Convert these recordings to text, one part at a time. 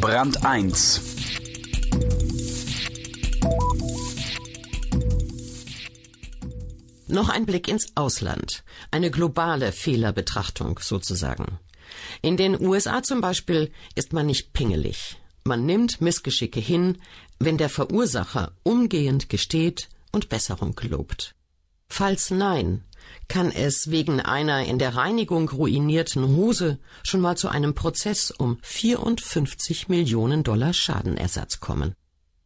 Brand 1 Noch ein Blick ins Ausland. Eine globale Fehlerbetrachtung sozusagen. In den USA zum Beispiel ist man nicht pingelig. Man nimmt Missgeschicke hin, wenn der Verursacher umgehend gesteht und Besserung gelobt. Falls nein, kann es wegen einer in der Reinigung ruinierten Hose schon mal zu einem Prozess um 54 Millionen Dollar Schadenersatz kommen.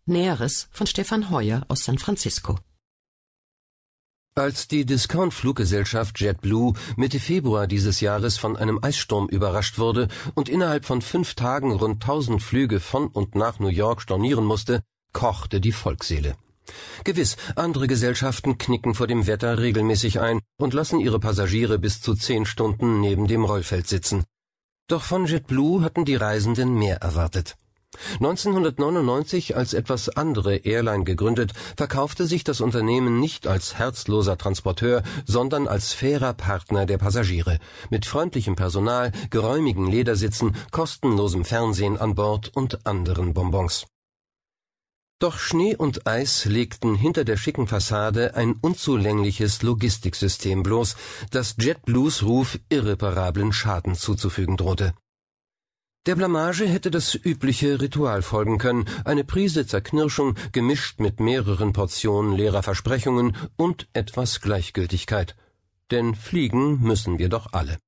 Näheres von Stefan Heuer aus San Francisco. Als die Discount-Fluggesellschaft JetBlue Mitte Februar dieses Jahres von einem Eissturm überrascht wurde und innerhalb von fünf Tagen rund tausend Flüge von und nach New York stornieren musste, kochte die Volksseele. Gewiss, andere Gesellschaften knicken vor dem Wetter regelmäßig ein und lassen ihre Passagiere bis zu zehn Stunden neben dem Rollfeld sitzen. Doch von JetBlue hatten die Reisenden mehr erwartet. 1999 als etwas andere Airline gegründet, verkaufte sich das Unternehmen nicht als herzloser Transporteur, sondern als fairer Partner der Passagiere, mit freundlichem Personal, geräumigen Ledersitzen, kostenlosem Fernsehen an Bord und anderen Bonbons. Doch Schnee und Eis legten hinter der schicken Fassade ein unzulängliches Logistiksystem bloß, das JetBlues Ruf irreparablen Schaden zuzufügen drohte. Der Blamage hätte das übliche Ritual folgen können, eine Prise Zerknirschung gemischt mit mehreren Portionen leerer Versprechungen und etwas Gleichgültigkeit. Denn fliegen müssen wir doch alle.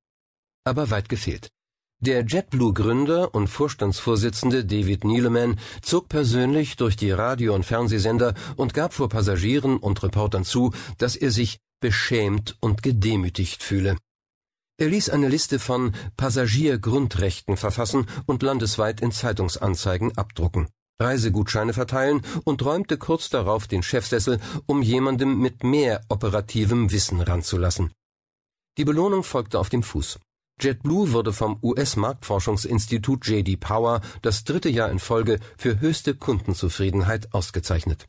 Aber weit gefehlt. Der JetBlue-Gründer und Vorstandsvorsitzende David Neeleman zog persönlich durch die Radio- und Fernsehsender und gab vor Passagieren und Reportern zu, dass er sich beschämt und gedemütigt fühle. Er ließ eine Liste von Passagiergrundrechten verfassen und landesweit in Zeitungsanzeigen abdrucken, Reisegutscheine verteilen und räumte kurz darauf den Chefsessel, um jemandem mit mehr operativem Wissen ranzulassen. Die Belohnung folgte auf dem Fuß. JetBlue wurde vom US-Marktforschungsinstitut JD Power das dritte Jahr in Folge für höchste Kundenzufriedenheit ausgezeichnet.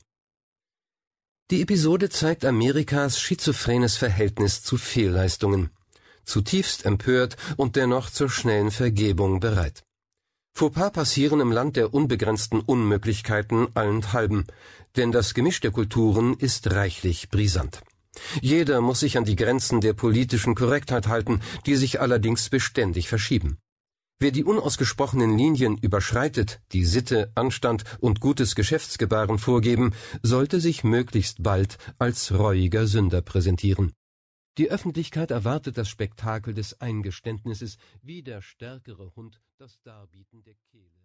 Die Episode zeigt Amerikas schizophrenes Verhältnis zu Fehlleistungen zutiefst empört und dennoch zur schnellen Vergebung bereit. Fauxpas passieren im Land der unbegrenzten Unmöglichkeiten allenthalben, denn das Gemisch der Kulturen ist reichlich brisant. Jeder muss sich an die Grenzen der politischen Korrektheit halten, die sich allerdings beständig verschieben. Wer die unausgesprochenen Linien überschreitet, die Sitte, Anstand und gutes Geschäftsgebaren vorgeben, sollte sich möglichst bald als reuiger Sünder präsentieren. Die Öffentlichkeit erwartet das Spektakel des Eingeständnisses, wie der stärkere Hund das Darbieten der Kehle.